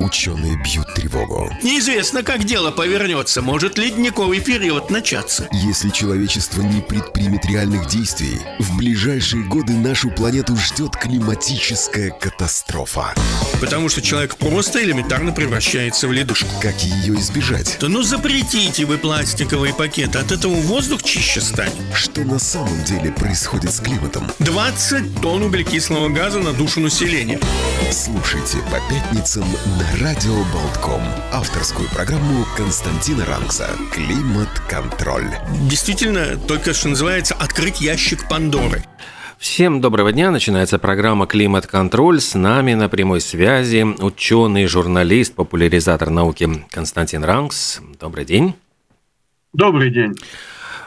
Ученые бьют тревогу. Неизвестно, как дело повернется. Может ледниковый период начаться. Если человечество не предпримет реальных действий, в ближайшие годы нашу планету ждет климатическая катастрофа. Потому что человек просто элементарно превращается в ледушку. Как ее избежать? Да ну запретите вы пластиковые пакеты, от этого воздух чище станет. Что на самом деле происходит с климатом? 20 тонн углекислого газа на душу населения. Слушайте по пятницам на Радио Болтком. Авторскую программу Константина Ранкса «Климат-контроль». Действительно, только что называется «Открыть ящик Пандоры». Всем доброго дня. Начинается программа «Климат-контроль». С нами на прямой связи ученый, журналист, популяризатор науки Константин Ранкс. Добрый день. Добрый день.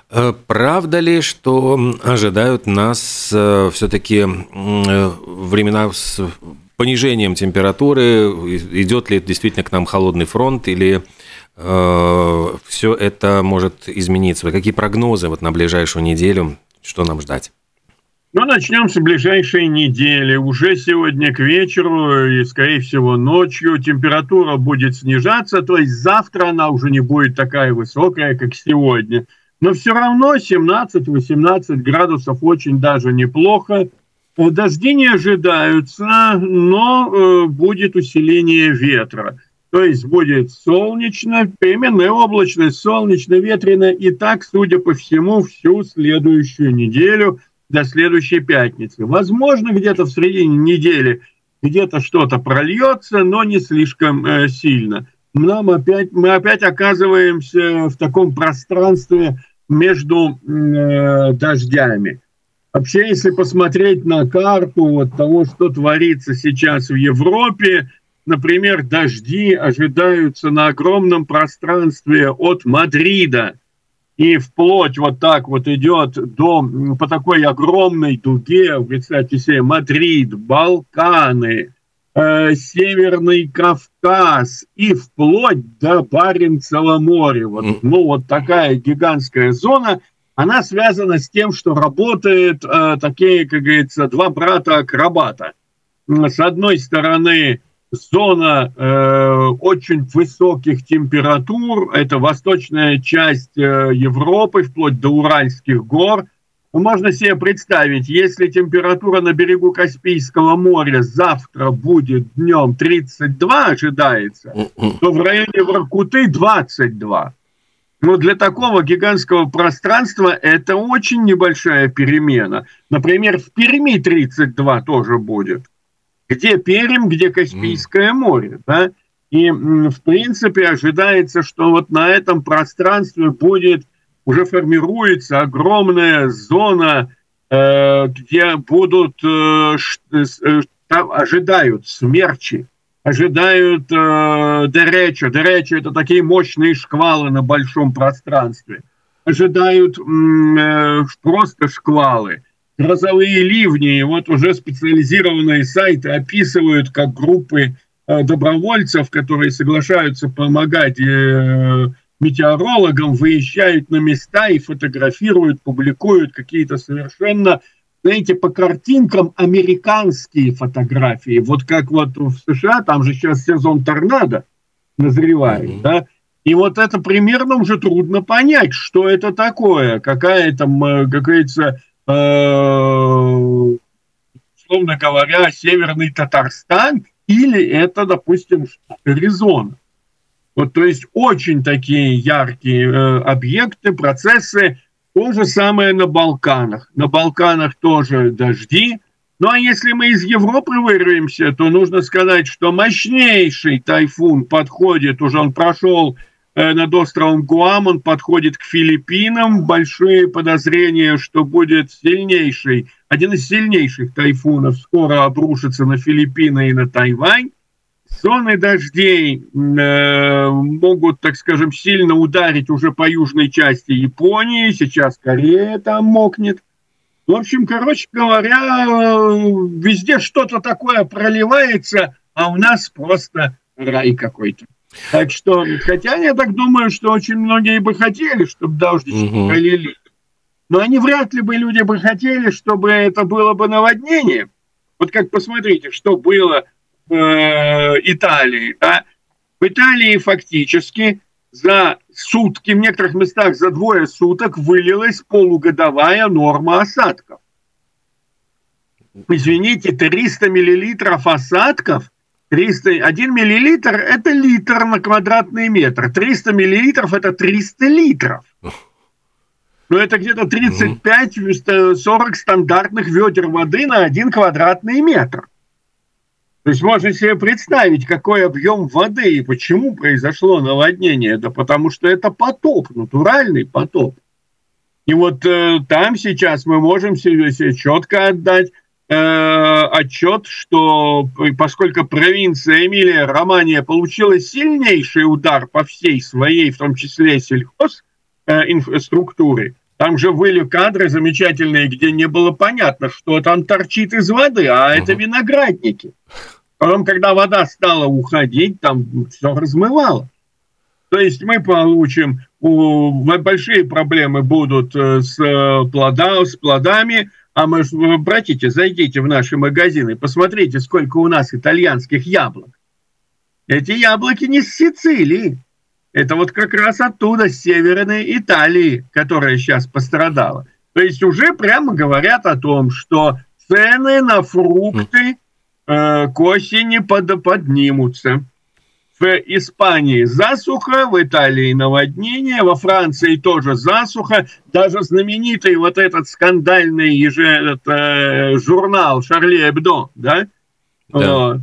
Э, правда ли, что ожидают нас э, все-таки э, времена с понижением температуры? Идет ли действительно к нам холодный фронт или все это может измениться? Какие прогнозы вот на ближайшую неделю? Что нам ждать? Ну, начнем с ближайшей недели. Уже сегодня к вечеру и, скорее всего, ночью температура будет снижаться, то есть завтра она уже не будет такая высокая, как сегодня. Но все равно 17-18 градусов очень даже неплохо. Э, дожди не ожидаются, но э, будет усиление ветра. То есть будет солнечно, переменная облачность, солнечно, ветрено. И так, судя по всему, всю следующую неделю до следующей пятницы. Возможно, где-то в середине недели где-то что-то прольется, но не слишком э, сильно. Нам опять, мы опять оказываемся в таком пространстве между э, дождями. Вообще, если посмотреть на карту вот того, что творится сейчас в Европе, например, дожди ожидаются на огромном пространстве от Мадрида и вплоть вот так вот идет до, по такой огромной дуге, представьте себе, Мадрид, Балканы, э, Северный Кавказ и вплоть до Баренцева моря. Вот, ну, вот такая гигантская зона, она связана с тем, что работают э, такие, как говорится, два брата-акробата. С одной стороны, зона э, очень высоких температур, это восточная часть э, Европы, вплоть до Уральских гор – можно себе представить, если температура на берегу Каспийского моря завтра будет днем 32 ожидается, то в районе Воркуты 22. Но для такого гигантского пространства это очень небольшая перемена. Например, в Перми 32 тоже будет. Где Пермь, где Каспийское море. Да? И, в принципе, ожидается, что вот на этом пространстве будет уже формируется огромная зона, э, где будут, э, э, ожидают смерчи, ожидают дереча. Дереча – это такие мощные шквалы на большом пространстве. Ожидают просто шквалы грозовые ливни. И вот уже специализированные сайты описывают, как группы добровольцев, которые соглашаются помогать метеорологам, выезжают на места и фотографируют, публикуют какие-то совершенно, знаете, по картинкам американские фотографии. Вот как вот в США, там же сейчас сезон торнадо назревает, mm-hmm. да, и вот это примерно уже трудно понять, что это такое, какая там, э, как говорится, э, условно говоря, Северный Татарстан, или это, допустим, Аризона. Вот, то есть очень такие яркие э, объекты, процессы. То же самое на Балканах. На Балканах тоже дожди. Ну а если мы из Европы вырвемся, то нужно сказать, что мощнейший тайфун подходит, уже он прошел э, над островом Гуам, он подходит к Филиппинам. Большие подозрения, что будет сильнейший, один из сильнейших тайфунов скоро обрушится на Филиппины и на Тайвань. Зоны дождей э, могут, так скажем, сильно ударить уже по южной части Японии. Сейчас Корея там мокнет. В общем, короче говоря, везде что-то такое проливается, а у нас просто рай какой-то. Так что, хотя я так думаю, что очень многие бы хотели, чтобы дождички угу. пролили. Но они вряд ли бы люди бы хотели, чтобы это было бы наводнение. Вот как посмотрите, что было э, Италии. Да? В Италии фактически за сутки, в некоторых местах за двое суток вылилась полугодовая норма осадков. Извините, 300 миллилитров осадков, 300, 1 миллилитр – это литр на квадратный метр, 300 миллилитров – это 300 литров. Но это где-то 35-40 стандартных ведер воды на один квадратный метр. То есть можно себе представить, какой объем воды и почему произошло наводнение. Да потому что это потоп, натуральный потоп. И вот э, там сейчас мы можем себе, себе четко отдать отчет, что поскольку провинция Эмилия Романия получила сильнейший удар по всей своей, в том числе сельхоз, э, инфраструктуре, там же были кадры замечательные, где не было понятно, что там торчит из воды, а это виноградники. Потом, когда вода стала уходить, там все размывало. То есть мы получим, большие проблемы будут э, с, э, плода, с плодами, а мы, братите, зайдите в наши магазины, посмотрите, сколько у нас итальянских яблок. Эти яблоки не с Сицилии. Это вот как раз оттуда, с Северной Италии, которая сейчас пострадала. То есть уже прямо говорят о том, что цены на фрукты Э, к осени под, поднимутся. В Испании засуха, в Италии наводнение, во Франции тоже засуха. Даже знаменитый вот этот скандальный еже, это, э, журнал Шарли Эбдо, да? да.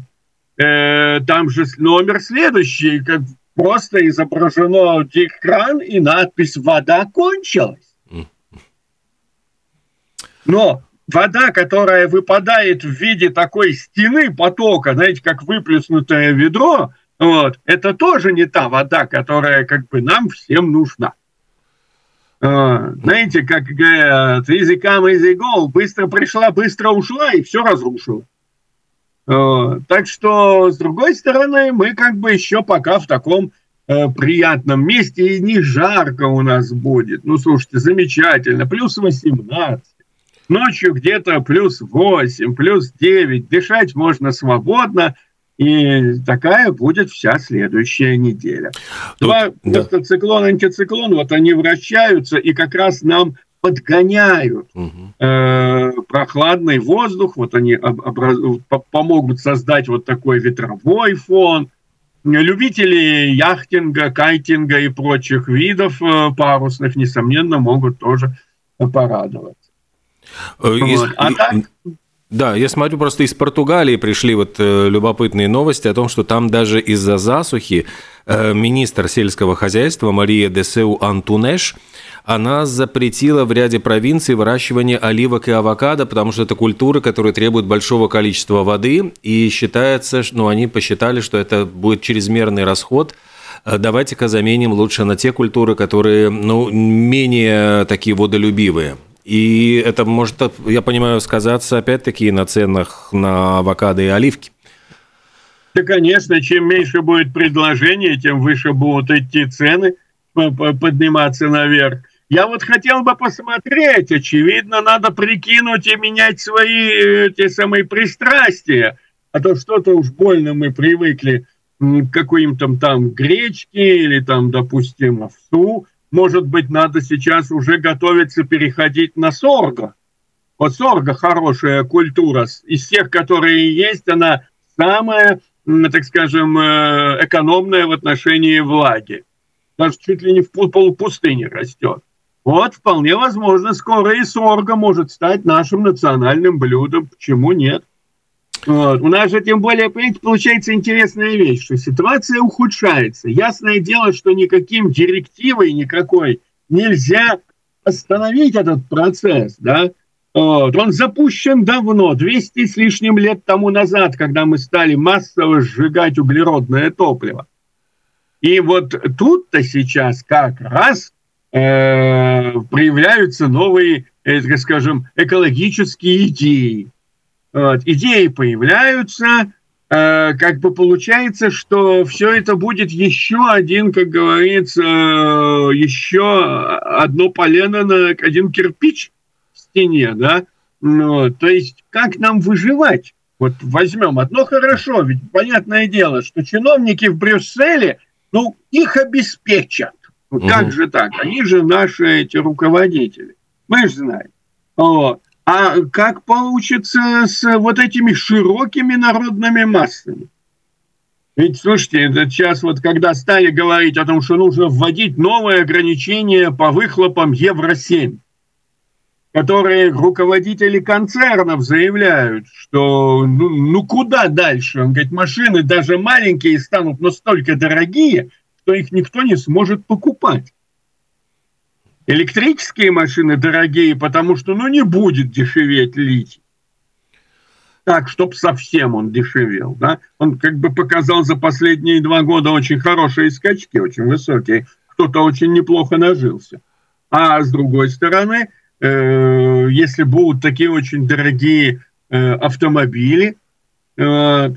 Э, там же номер следующий, как просто изображено экран и надпись «Вода кончилась». Но вода, которая выпадает в виде такой стены потока, знаете, как выплеснутое ведро, вот, это тоже не та вода, которая как бы нам всем нужна. А, знаете, как говорят, easy come, easy go, быстро пришла, быстро ушла и все разрушила. А, так что, с другой стороны, мы как бы еще пока в таком э, приятном месте, и не жарко у нас будет. Ну, слушайте, замечательно, плюс 18 ночью где-то плюс 8, плюс 9, дышать можно свободно, и такая будет вся следующая неделя. Тут, Два да. циклон, антициклон, вот они вращаются и как раз нам подгоняют угу. э, прохладный воздух, вот они образ... помогут создать вот такой ветровой фон. Любители яхтинга, кайтинга и прочих видов э, парусных, несомненно, могут тоже порадоваться. Э, из, а так... Да, я смотрю, просто из Португалии пришли вот э, любопытные новости о том, что там даже из-за засухи э, министр сельского хозяйства Мария Десеу Антунеш она запретила в ряде провинций выращивание оливок и авокадо, потому что это культуры, которые требуют большого количества воды, и считается, ну, они посчитали, что это будет чрезмерный расход. Э, давайте-ка заменим лучше на те культуры, которые, ну, менее такие водолюбивые. И это может, я понимаю, сказаться опять-таки на ценах на авокадо и оливки. Да, конечно, чем меньше будет предложения, тем выше будут идти цены, подниматься наверх. Я вот хотел бы посмотреть, очевидно, надо прикинуть и менять свои те самые пристрастия, а то что-то уж больно мы привыкли к каким-то там гречке или там, допустим, овсу, может быть, надо сейчас уже готовиться переходить на сорго. Вот сорго хорошая культура. Из всех, которые есть, она самая, так скажем, э, экономная в отношении влаги. Даже чуть ли не в полупустыне растет. Вот, вполне возможно, скоро и сорго может стать нашим национальным блюдом. Почему нет? Вот. У нас же, тем более, понимаете, получается интересная вещь, что ситуация ухудшается. Ясное дело, что никаким директивой никакой нельзя остановить этот процесс, да, вот. Он запущен давно, 200 с лишним лет тому назад, когда мы стали массово сжигать углеродное топливо. И вот тут-то сейчас как раз э, проявляются новые, э, скажем, экологические идеи. Вот, идеи появляются, э, как бы получается, что все это будет еще один, как говорится, еще одно полено на один кирпич в стене, да? Ну, то есть как нам выживать Вот возьмем одно хорошо, ведь понятное дело, что чиновники в Брюсселе, ну, их обеспечат. Ну, угу. Как же так? Они же наши эти руководители. Мы же знаем. Вот. А как получится с вот этими широкими народными массами? Ведь, слушайте, это сейчас вот когда стали говорить о том, что нужно вводить новые ограничения по выхлопам Евро-7, которые руководители концернов заявляют, что ну, ну куда дальше? Он говорит, машины даже маленькие станут настолько дорогие, что их никто не сможет покупать. Электрические машины дорогие, потому что ну не будет дешеветь литий так, чтобы совсем он дешевел. Да? Он как бы показал за последние два года очень хорошие скачки, очень высокие. Кто-то очень неплохо нажился. А с другой стороны, э, если будут такие очень дорогие э, автомобили, э,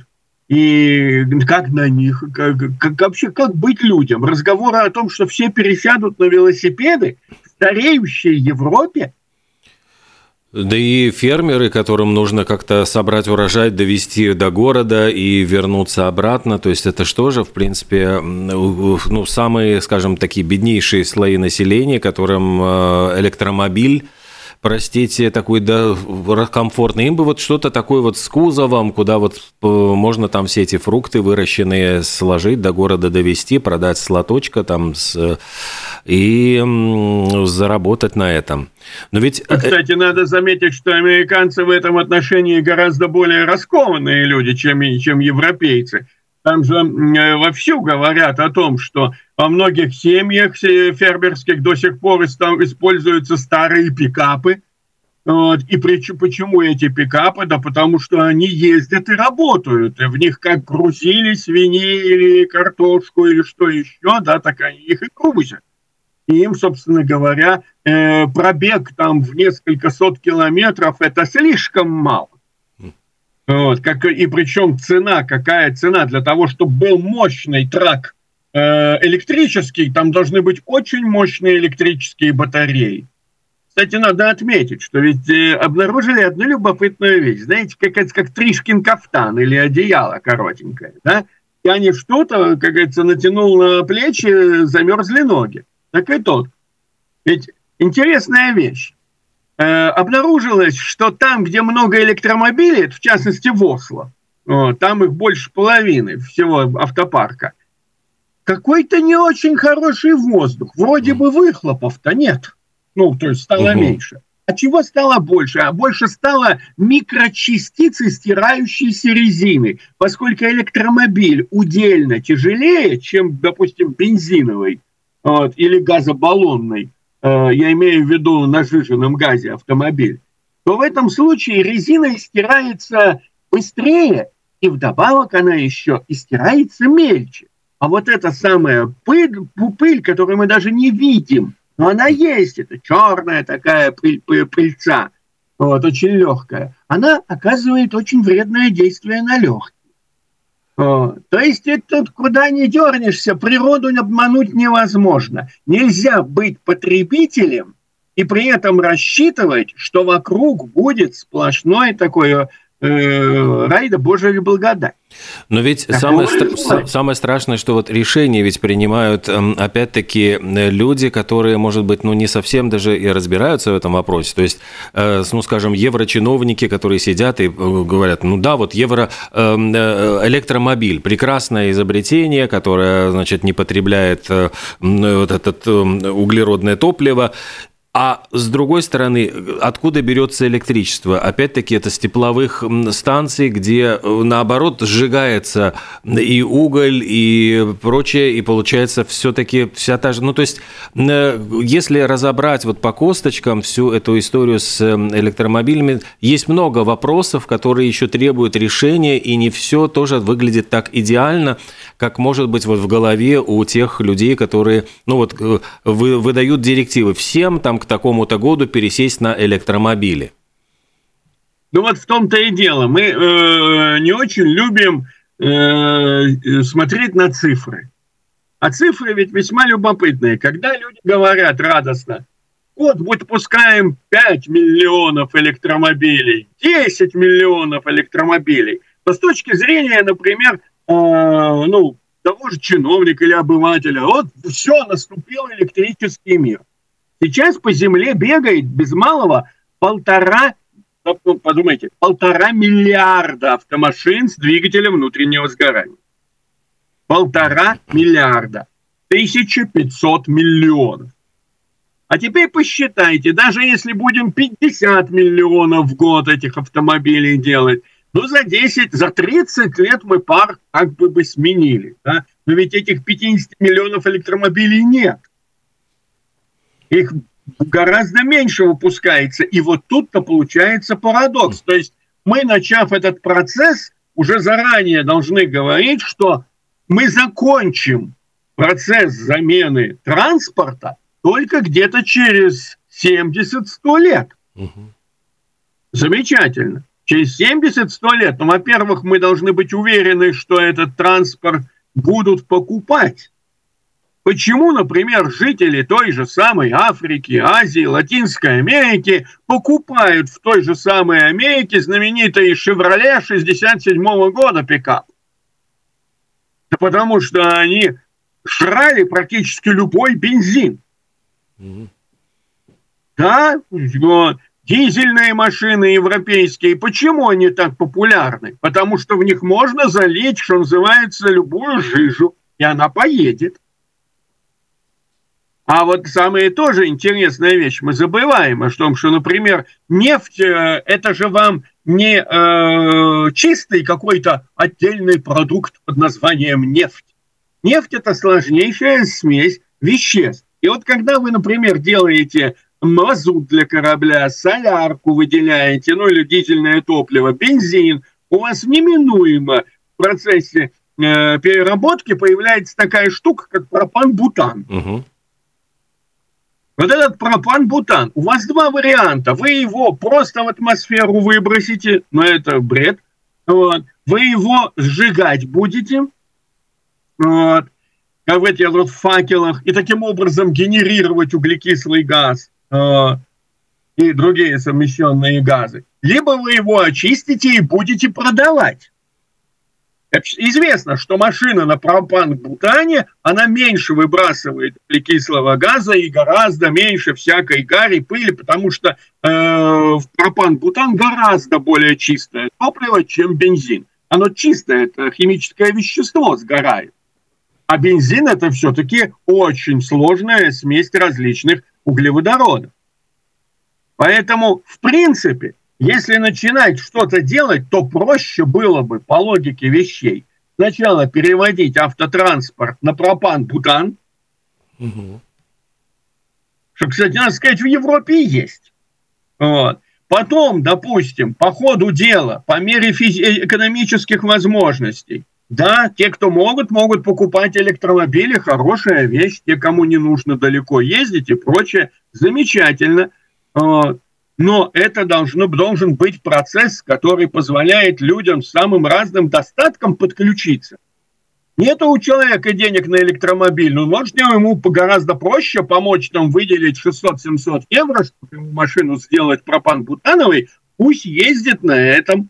и как на них, как, как, вообще как быть людям? Разговоры о том, что все пересядут на велосипеды в стареющей Европе – да и фермеры, которым нужно как-то собрать урожай, довести до города и вернуться обратно. То есть это что же, в принципе, ну, самые, скажем, такие беднейшие слои населения, которым э, электромобиль простите, такой да, комфортный. Им бы вот что-то такое вот с кузовом, куда вот э, можно там все эти фрукты выращенные сложить, до города довести, продать с лоточка там с, и заработать на этом. Но ведь... Э, Кстати, надо заметить, что американцы в этом отношении гораздо более раскованные люди, чем, чем европейцы. Там же э, вовсю говорят о том, что во многих семьях фермерских до сих пор используются старые пикапы. Вот. И причем, почему эти пикапы? Да потому что они ездят и работают. И в них как грузили свиней или картошку или что еще, да, так они их и грузят. И им, собственно говоря, э, пробег там в несколько сот километров – это слишком мало. Вот, как, и причем цена, какая цена для того, чтобы был мощный трак э, электрический, там должны быть очень мощные электрические батареи. Кстати, надо отметить, что ведь э, обнаружили одну любопытную вещь. Знаете, как, как Тришкин кафтан или одеяло коротенькое. Да? И они что-то, как говорится, натянул на плечи, замерзли ноги. Так и тот. Ведь интересная вещь. Э, обнаружилось, что там, где много электромобилей, в частности в Осло, там их больше половины всего автопарка, какой-то не очень хороший воздух. Вроде бы выхлопов-то нет. Ну, то есть стало угу. меньше. А чего стало больше? А больше стало микрочастицы стирающейся резины, поскольку электромобиль удельно тяжелее, чем, допустим, бензиновый вот, или газобаллонный я имею в виду на сжиженном газе автомобиль, то в этом случае резина стирается быстрее, и вдобавок она еще и стирается мельче. А вот эта самая пыль, пыль, которую мы даже не видим, но она есть, это черная такая пыль, пыль, пыльца, вот, очень легкая, она оказывает очень вредное действие на легкие. То есть ты тут куда не дернешься, природу обмануть невозможно. Нельзя быть потребителем и при этом рассчитывать, что вокруг будет сплошное такое э, рай да Божия благодать. Но ведь самое, стра- самое страшное, что вот решения ведь принимают, эм, опять-таки, люди, которые, может быть, ну, не совсем даже и разбираются в этом вопросе. То есть, э, ну, скажем, еврочиновники, которые сидят и э, говорят, ну да, вот евро эм, э, электромобиль, прекрасное изобретение, которое, значит, не потребляет вот этот эм, углеродное топливо, а с другой стороны, откуда берется электричество? Опять-таки, это с тепловых станций, где, э, наоборот, сжигается и уголь, и прочее, и получается все-таки вся та же... Ну, то есть, э, если разобрать вот по косточкам всю эту историю с э, электромобилями, есть много вопросов, которые еще требуют решения, и не все тоже выглядит так идеально, как может быть вот в голове у тех людей, которые, ну вот, выдают директивы всем там к такому-то году пересесть на электромобили? Ну вот в том-то и дело. Мы э, не очень любим э, смотреть на цифры. А цифры ведь весьма любопытные. Когда люди говорят радостно, год выпускаем 5 миллионов электромобилей, 10 миллионов электромобилей, то с точки зрения, например, э, ну, того же чиновника или обывателя, вот все, наступил электрический мир. Сейчас по земле бегает без малого полтора, ну, подумайте, полтора миллиарда автомашин с двигателем внутреннего сгорания. Полтора миллиарда. 1500 миллионов. А теперь посчитайте, даже если будем 50 миллионов в год этих автомобилей делать, ну, за 10, за 30 лет мы пар как бы бы сменили. Да? Но ведь этих 50 миллионов электромобилей нет. Их гораздо меньше выпускается. И вот тут-то получается парадокс. То есть мы, начав этот процесс, уже заранее должны говорить, что мы закончим процесс замены транспорта только где-то через 70-100 лет. Угу. Замечательно. Через 70-100 лет, ну, во-первых, мы должны быть уверены, что этот транспорт будут покупать. Почему, например, жители той же самой Африки, Азии, Латинской Америки покупают в той же самой Америке знаменитый «Шевроле» 67 года пикап? Да потому что они шрали практически любой бензин. Mm-hmm. Да. Дизельные машины европейские, почему они так популярны? Потому что в них можно залить, что называется, любую жижу, и она поедет. А вот самая тоже интересная вещь, мы забываем о том, что, например, нефть, э, это же вам не э, чистый какой-то отдельный продукт под названием нефть. Нефть – это сложнейшая смесь веществ. И вот когда вы, например, делаете мазут для корабля, солярку выделяете, ну или дизельное топливо, бензин, у вас неминуемо в процессе э, переработки появляется такая штука, как пропан-бутан. Угу. Вот этот пропан-бутан, у вас два варианта. Вы его просто в атмосферу выбросите, но это бред. Вот. Вы его сжигать будете, вот, как в этих вот факелах, и таким образом генерировать углекислый газ э, и другие совмещенные газы. Либо вы его очистите и будете продавать. Известно, что машина на пропан-бутане, она меньше выбрасывает углекислого газа и гораздо меньше всякой гари, пыли, потому что э, пропан-бутан гораздо более чистое топливо, чем бензин. Оно чистое, это химическое вещество сгорает. А бензин это все-таки очень сложная смесь различных углеводородов. Поэтому, в принципе, если начинать что-то делать, то проще было бы по логике вещей сначала переводить автотранспорт на пропан-бутан, угу. что, кстати, надо сказать, в Европе есть. Вот. Потом, допустим, по ходу дела, по мере физи- экономических возможностей, да, те, кто могут, могут покупать электромобили, хорошая вещь, те, кому не нужно далеко ездить и прочее, замечательно. Вот. Но это должно, должен быть процесс, который позволяет людям с самым разным достатком подключиться. Нет у человека денег на электромобиль, ну, может, ему гораздо проще помочь там выделить 600-700 евро, чтобы ему машину сделать пропан-бутановой, пусть ездит на этом.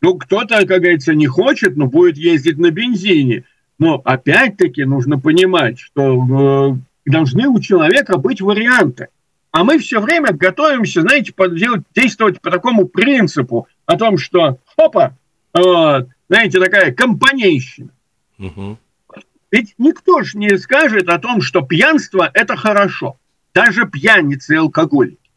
Ну, кто-то, как говорится, не хочет, но будет ездить на бензине. Но опять-таки нужно понимать, что э, должны у человека быть варианты. А мы все время готовимся, знаете, делать, действовать по такому принципу о том, что, хопа, вот, знаете, такая компанейщина. Угу. Ведь никто же не скажет о том, что пьянство – это хорошо. Даже пьяницы и алкоголики.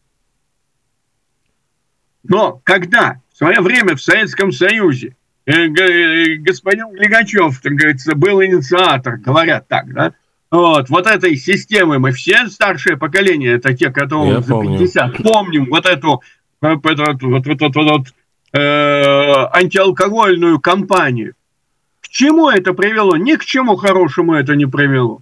Но когда в свое время в Советском Союзе э, э, господин Легачев, так говорится, был инициатор, говорят так, да, вот, вот этой системы мы все старшее поколение, это те, которые Я за 50, помню. помним вот эту, э, вот, вот, вот, вот, вот, э, антиалкогольную кампанию. К чему это привело? Ни к чему хорошему это не привело.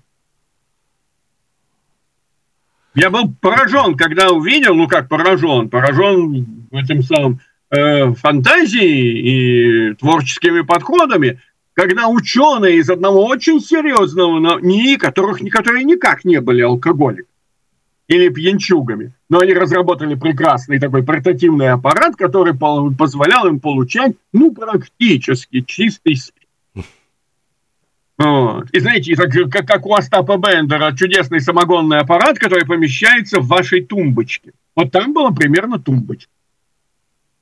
Я был поражен, когда увидел, ну как поражен, поражен этим самым э, фантазией и творческими подходами, когда ученые из одного очень серьезного НИИ, которых, которые никак не были алкоголиками, или пьянчугами. Но они разработали прекрасный такой портативный аппарат, который позволял им получать, ну, практически чистый спирт. Вот. И знаете, как, как у Остапа Бендера, чудесный самогонный аппарат, который помещается в вашей тумбочке. Вот там была примерно тумбочка.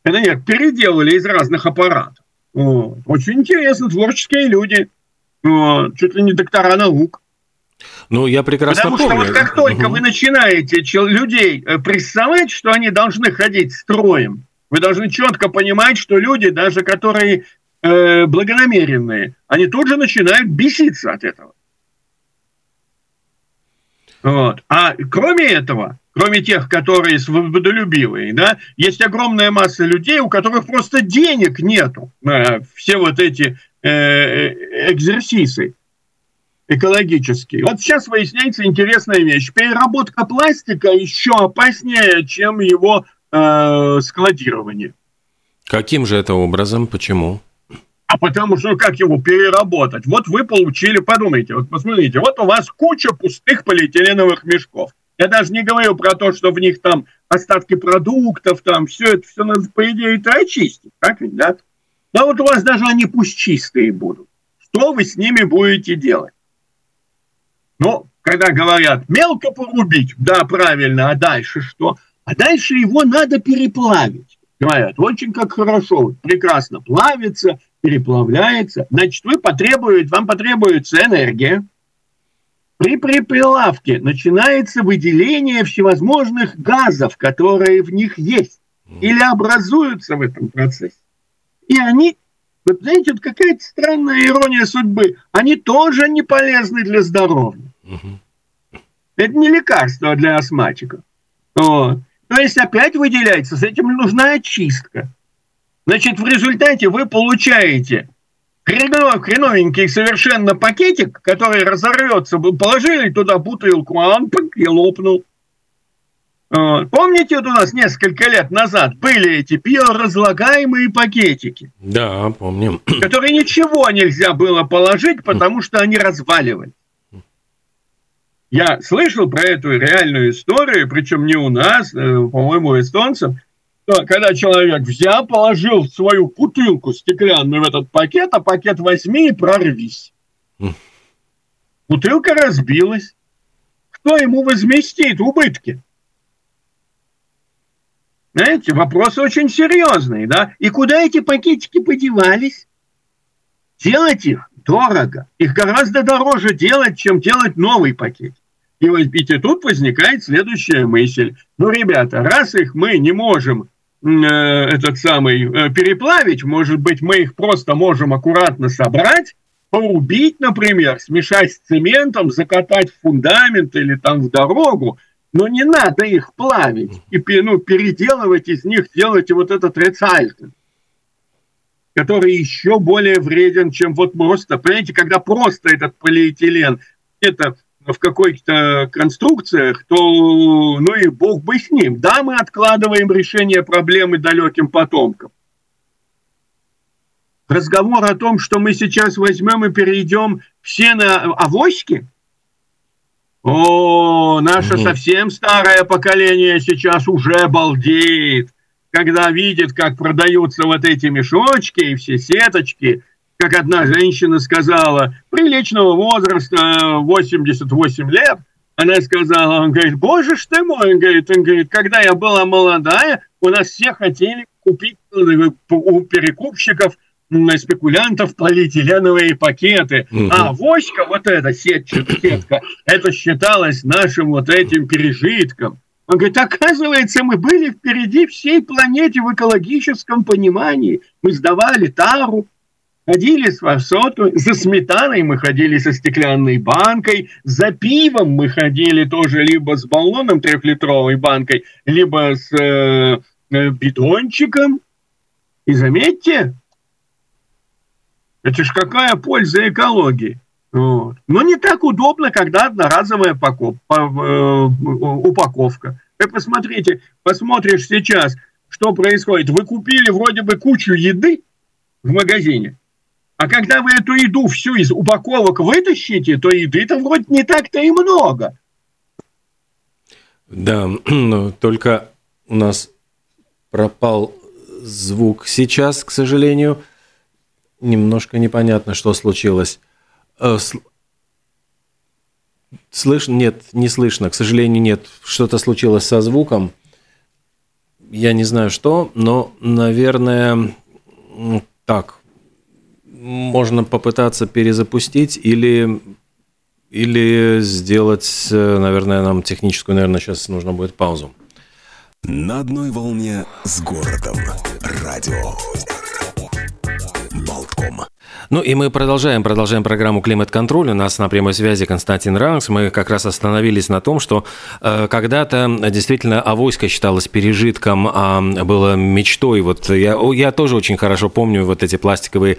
Это нет, переделали из разных аппаратов. Очень интересно, творческие люди. Чуть ли не доктора наук. Ну, я прекрасно Потому помню. что вот как только вы начинаете людей э, прессовать, что они должны ходить строем, вы должны четко понимать, что люди, даже которые э, благонамеренные, они тут же начинают беситься от этого. Вот. А кроме этого, кроме тех, которые свободолюбивые, да, есть огромная масса людей, у которых просто денег нету на все вот эти э, э экзерсисы экологический. Вот сейчас выясняется интересная вещь. Переработка пластика еще опаснее, чем его э, складирование. Каким же это образом? Почему? А потому что как его переработать? Вот вы получили, подумайте, вот посмотрите, вот у вас куча пустых полиэтиленовых мешков. Я даже не говорю про то, что в них там остатки продуктов, там все это, все надо, по идее, это очистить, так ведь, да? Но вот у вас даже они пусть чистые будут. Что вы с ними будете делать? Но когда говорят мелко порубить, да, правильно, а дальше что? А дальше его надо переплавить. Говорят, очень как хорошо, прекрасно плавится, переплавляется. Значит, вы потребуете, вам потребуется энергия. При переплавке начинается выделение всевозможных газов, которые в них есть или образуются в этом процессе. И они вот знаете, вот какая-то странная ирония судьбы. Они тоже не полезны для здоровья. Угу. Это не лекарство для астматиков. Вот. То есть опять выделяется, с этим нужна очистка. Значит, в результате вы получаете хреновый, хреновенький совершенно пакетик, который разорвется. Положили туда бутылку, а он и лопнул. Помните, вот у нас несколько лет назад были эти биоразлагаемые пакетики? Да, помним. Которые ничего нельзя было положить, потому что они разваливались. Я слышал про эту реальную историю, причем не у нас, э, по-моему, что когда человек взял, положил свою бутылку стеклянную в этот пакет, а пакет возьми и прорвись. Бутылка разбилась. Кто ему возместит убытки? Знаете, вопросы очень серьезные, да? И куда эти пакетики подевались? Делать их дорого. Их гораздо дороже делать, чем делать новый пакет. И, и тут возникает следующая мысль. Ну, ребята, раз их мы не можем этот самый э, переплавить, может быть, мы их просто можем аккуратно собрать, порубить, например, смешать с цементом, закатать в фундамент или там в дорогу, но не надо их плавить и ну, переделывать из них, делать вот этот рецальтинг, который еще более вреден, чем вот просто, понимаете, когда просто этот полиэтилен, это в каких-то конструкциях, то ну и бог бы с ним. Да, мы откладываем решение проблемы далеким потомкам. Разговор о том, что мы сейчас возьмем и перейдем все на авоськи, о, наше угу. совсем старое поколение сейчас уже балдеет, когда видит, как продаются вот эти мешочки и все сеточки, как одна женщина сказала, приличного возраста, 88 лет, она сказала, он говорит, боже ж ты мой, он говорит, он говорит, когда я была молодая, у нас все хотели купить у перекупщиков спекулянтов полиэтиленовые пакеты. Угу. А авоська, вот эта сетка, это считалось нашим вот этим пережитком. Он говорит, оказывается, мы были впереди всей планете в экологическом понимании. Мы сдавали тару, ходили с фасоту, за сметаной мы ходили со стеклянной банкой, за пивом мы ходили тоже либо с баллоном трехлитровой банкой, либо с э, э бидончиком. И заметьте, это ж какая польза экологии. Вот. Но не так удобно, когда одноразовая э, упаковка. Вы посмотрите, посмотришь сейчас, что происходит. Вы купили вроде бы кучу еды в магазине, а когда вы эту еду всю из упаковок вытащите, то еды-то вроде не так-то и много. Да, но только у нас пропал звук сейчас, к сожалению. Немножко непонятно, что случилось. Э, слышно? Нет, не слышно. К сожалению, нет. Что-то случилось со звуком. Я не знаю что, но, наверное, так, можно попытаться перезапустить или, или сделать, э, наверное, нам техническую, наверное, сейчас нужно будет паузу. На одной волне с городом. Радио. Болтком. Ну и мы продолжаем, продолжаем программу «Климат-контроль». У нас на прямой связи Константин Ранкс. Мы как раз остановились на том, что э, когда-то действительно авоська считалась пережитком, а было мечтой. Вот я, я тоже очень хорошо помню вот эти пластиковые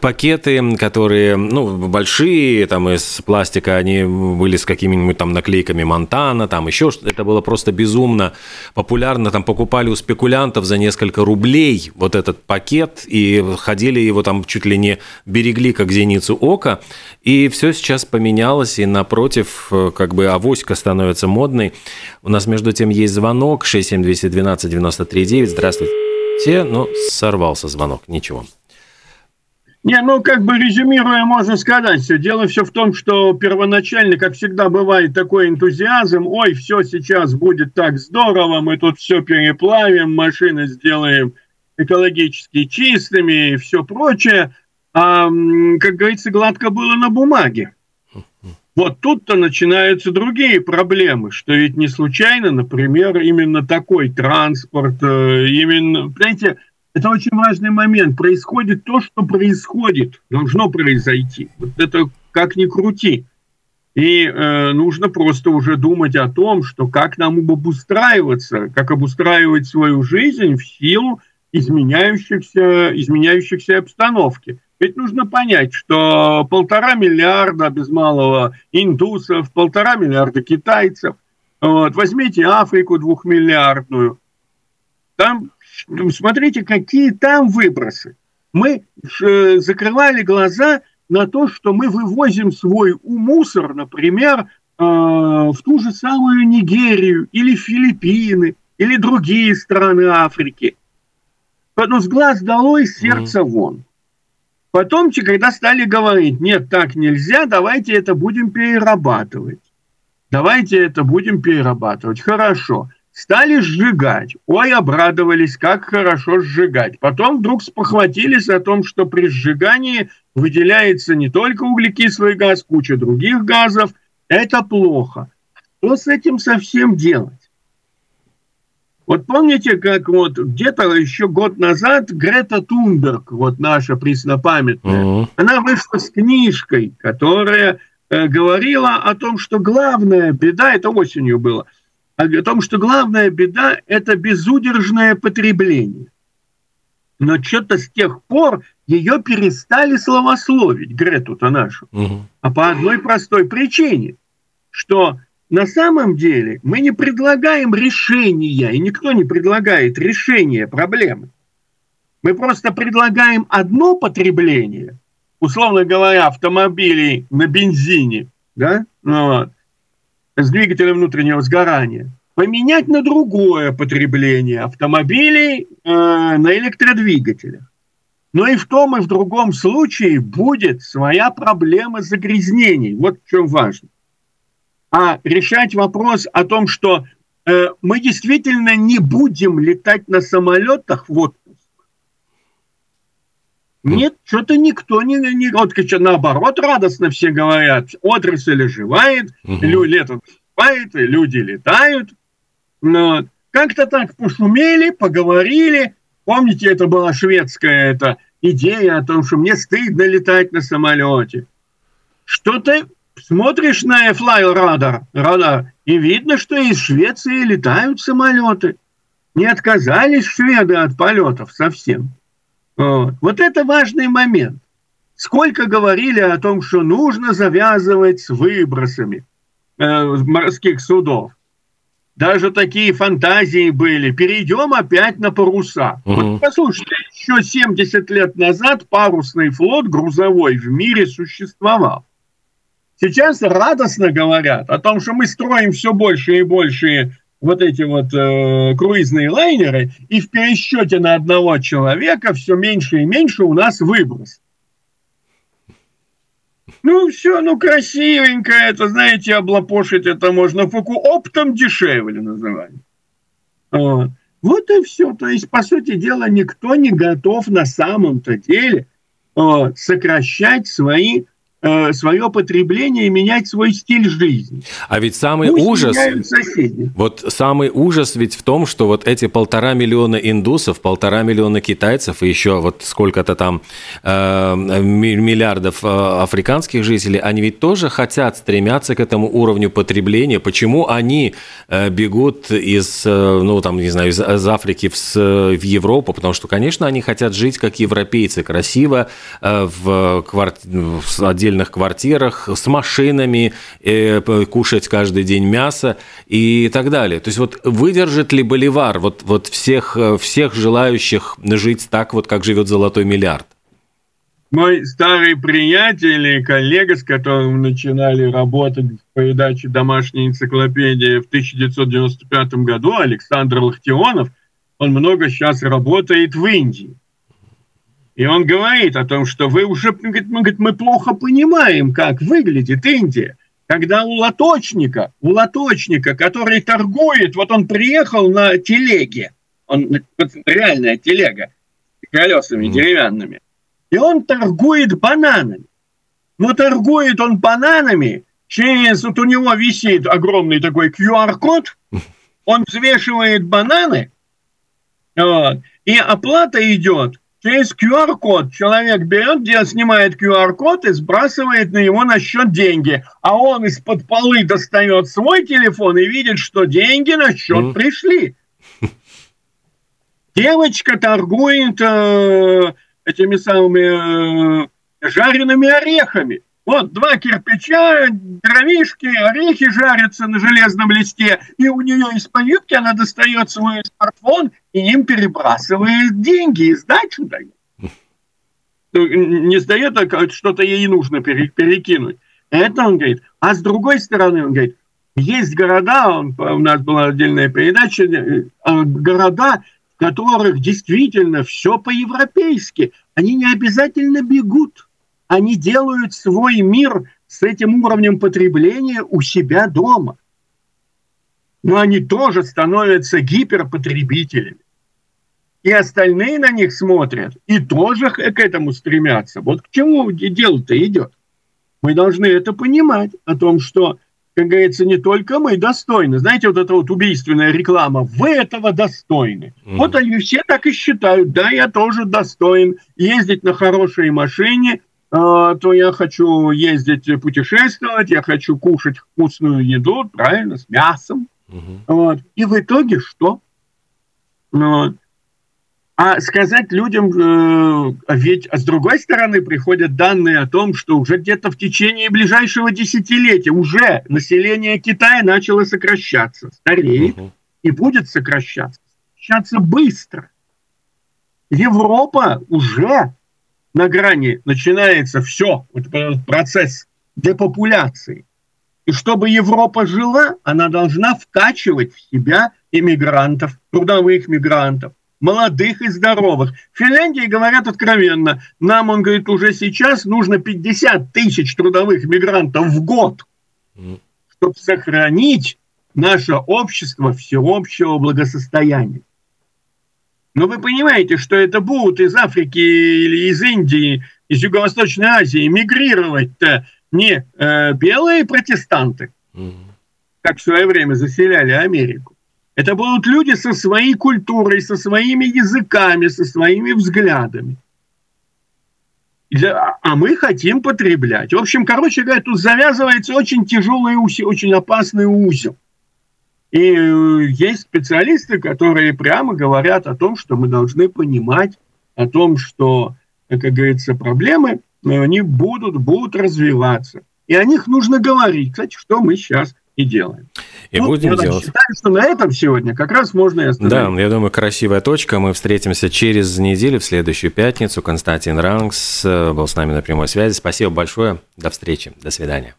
пакеты, которые, ну, большие, там, из пластика, они были с какими-нибудь там наклейками Монтана, там еще что-то. Это было просто безумно популярно. Там покупали у спекулянтов за несколько рублей вот этот пакет и ходили его там чуть ли не берегли как зеницу ока, и все сейчас поменялось, и напротив, э, как бы авоська становится модной. У нас между тем есть звонок 67212 93 Здравствуйте. Ну, сорвался звонок, ничего. Не, ну, как бы резюмируя, можно сказать, все. Дело все в том, что первоначально, как всегда бывает, такой энтузиазм, ой, все сейчас будет так здорово, мы тут все переплавим, машины сделаем экологически чистыми и все прочее а, как говорится, гладко было на бумаге. Вот тут-то начинаются другие проблемы, что ведь не случайно, например, именно такой транспорт, э, именно, понимаете, это очень важный момент. Происходит то, что происходит, должно произойти. Вот это как ни крути. И э, нужно просто уже думать о том, что как нам обустраиваться, как обустраивать свою жизнь в силу изменяющихся, изменяющихся обстановки. Ведь нужно понять, что полтора миллиарда без малого индусов, полтора миллиарда китайцев. Вот, возьмите Африку двухмиллиардную. Там, смотрите, какие там выбросы. Мы э, закрывали глаза на то, что мы вывозим свой мусор, например, э, в ту же самую Нигерию или Филиппины или другие страны Африки. Но с глаз долой, сердце mm-hmm. вон. Потом, когда стали говорить, нет, так нельзя, давайте это будем перерабатывать. Давайте это будем перерабатывать. Хорошо. Стали сжигать. Ой, обрадовались, как хорошо сжигать. Потом вдруг спохватились о том, что при сжигании выделяется не только углекислый газ, куча других газов. Это плохо. Что с этим совсем делать? Вот помните, как вот где-то еще год назад Грета Тунберг, вот наша преснопамятная, uh-huh. она вышла с книжкой, которая э, говорила о том, что главная беда, это осенью было, о том, что главная беда – это безудержное потребление. Но что-то с тех пор ее перестали словословить, Грету-то нашу. Uh-huh. А по одной простой причине, что на самом деле мы не предлагаем решения, и никто не предлагает решения проблемы. Мы просто предлагаем одно потребление, условно говоря, автомобилей на бензине, да, вот, с двигателем внутреннего сгорания, поменять на другое потребление автомобилей э, на электродвигателях. Но и в том, и в другом случае будет своя проблема загрязнений. Вот в чем важно а решать вопрос о том, что э, мы действительно не будем летать на самолетах в отпуск. Нет, что-то никто не, не вот, наоборот радостно все говорят, отрасль оживает, угу. лето наступает, люди летают. Но как-то так пошумели, поговорили. Помните, это была шведская эта идея о том, что мне стыдно летать на самолете. Что-то Смотришь на Fly радар, радар, и видно, что из Швеции летают самолеты. Не отказались шведы от полетов совсем. Вот. вот это важный момент. Сколько говорили о том, что нужно завязывать с выбросами э, морских судов. Даже такие фантазии были. Перейдем опять на паруса. Угу. Вот послушайте, еще 70 лет назад парусный флот грузовой в мире существовал. Сейчас радостно говорят о том, что мы строим все больше и больше вот эти вот э, круизные лайнеры, и в пересчете на одного человека все меньше и меньше у нас выброс. Ну, все, ну, красивенько это, знаете, облапошить это можно. Фуку оптом дешевле называют. Вот. вот и все. То есть, по сути дела, никто не готов на самом-то деле вот, сокращать свои свое потребление и менять свой стиль жизни. А ведь самый Пусть ужас, вот самый ужас ведь в том, что вот эти полтора миллиона индусов, полтора миллиона китайцев и еще вот сколько-то там э, миллиардов э, африканских жителей, они ведь тоже хотят стремятся к этому уровню потребления. Почему они э, бегут из, э, ну там не знаю, из, из Африки в, в Европу? Потому что, конечно, они хотят жить как европейцы, красиво э, в, кварт... в отдельно отдельных квартирах с машинами, э, кушать каждый день мясо и так далее. То есть вот выдержит ли Боливар вот, вот всех, э, всех желающих жить так, вот как живет золотой миллиард? Мой старый приятель и коллега, с которым начинали работать в передаче «Домашняя энциклопедия» в 1995 году, Александр Лахтионов, он много сейчас работает в Индии. И он говорит о том, что вы уже, говорит, мы, говорит, мы плохо понимаем, как выглядит Индия. Когда у лоточника, у лоточника, который торгует, вот он приехал на телеге, он, реальная телега, с колесами деревянными, и он торгует бананами. Но торгует он бананами, через, вот у него висит огромный такой QR-код, он взвешивает бананы, вот, и оплата идет через QR-код человек берет, снимает QR-код и сбрасывает на его на счет деньги. А он из-под полы достает свой телефон и видит, что деньги на счет mm. пришли. Девочка торгует э, этими самыми э, жареными орехами. Вот два кирпича, дровишки, орехи жарятся на железном листе, и у нее из-под юбки она достает свой смартфон и им перебрасывает деньги и сдачу дает. Ну, не сдает, а что-то ей нужно перекинуть. Это он говорит. А с другой стороны, он говорит, есть города, он, у нас была отдельная передача, э, а, города, в которых действительно все по-европейски. Они не обязательно бегут они делают свой мир с этим уровнем потребления у себя дома. Но они тоже становятся гиперпотребителями. И остальные на них смотрят и тоже к этому стремятся. Вот к чему дело-то идет. Мы должны это понимать, о том, что, как говорится, не только мы достойны. Знаете, вот эта вот убийственная реклама, вы этого достойны. Mm-hmm. Вот они все так и считают, да, я тоже достоин ездить на хорошей машине, то я хочу ездить путешествовать, я хочу кушать вкусную еду, правильно, с мясом. Угу. Вот. И в итоге что? Вот. А сказать людям, э, ведь а с другой стороны приходят данные о том, что уже где-то в течение ближайшего десятилетия уже население Китая начало сокращаться, стареет угу. и будет сокращаться, сокращаться быстро. Европа уже на грани начинается все, вот процесс депопуляции. И чтобы Европа жила, она должна вкачивать в себя иммигрантов, трудовых мигрантов, молодых и здоровых. В Финляндии говорят откровенно, нам, он говорит, уже сейчас нужно 50 тысяч трудовых мигрантов в год, чтобы сохранить наше общество всеобщего благосостояния. Но вы понимаете, что это будут из Африки или из Индии, из Юго-Восточной Азии мигрировать-то не э, белые протестанты, mm-hmm. как в свое время заселяли Америку. Это будут люди со своей культурой, со своими языками, со своими взглядами. А мы хотим потреблять. В общем, короче говоря, тут завязывается очень тяжелый, очень опасный узел. И э, есть специалисты, которые прямо говорят о том, что мы должны понимать о том, что, как говорится, проблемы, э, они будут, будут развиваться. И о них нужно говорить. Кстати, что мы сейчас и делаем. И ну, будем я делать. считаю, что на этом сегодня как раз можно и остановиться. Да, я думаю, красивая точка. Мы встретимся через неделю, в следующую пятницу. Константин Рангс э, был с нами на прямой связи. Спасибо большое. До встречи. До свидания.